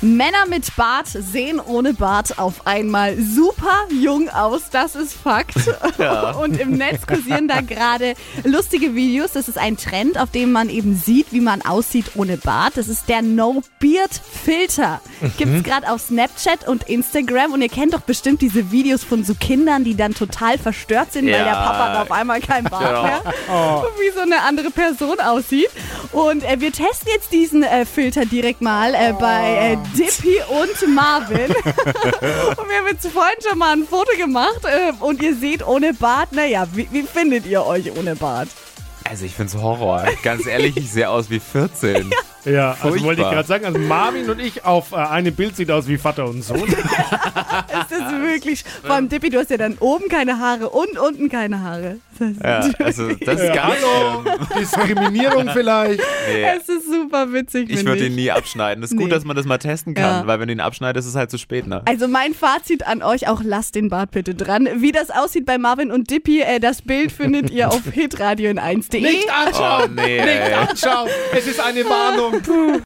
Männer mit Bart sehen ohne Bart auf einmal super jung aus, das ist Fakt. Und im Netz kursieren da gerade lustige Videos. Das ist ein Trend, auf dem man eben sieht, wie man aussieht ohne Bart. Das ist der No-Beard-Filter. Gibt's gerade auf Snapchat und Instagram. Und ihr kennt doch bestimmt diese Videos von so Kindern, die dann total verstört sind, weil Ja. der Papa da auf einmal kein Bart mehr wie so eine andere Person aussieht. Und äh, wir testen jetzt diesen äh, Filter direkt mal äh, bei äh, Dippy und Marvin. und wir haben jetzt vorhin schon mal ein Foto gemacht äh, und ihr seht ohne Bart. Naja, wie, wie findet ihr euch ohne Bart? Also ich find's Horror. Ganz ehrlich, ich sehe aus wie 14. Ja, also wollte ich gerade sagen, also Marvin und ich auf äh, einem Bild sieht aus wie Vater und Sohn. Ist das wirklich, vor allem Dippy, du hast ja dann oben keine Haare und unten keine Haare. Das Ja, also das ist ganz hallo. Diskriminierung vielleicht. Nee. Es ist super witzig, Ich würde ihn nie abschneiden. Es ist Nee. gut, dass man das mal testen kann, Ja. weil wenn du ihn abschneidest, ist es halt zu spät. Ne? Also mein Fazit an euch, auch lasst den Bart bitte dran. Wie das aussieht bei Marvin und Dippy, äh, das Bild findet ihr auf hitradio in 1.de. Nicht anschauen! Oh nee. Nicht anschauen! Es ist eine Warnung.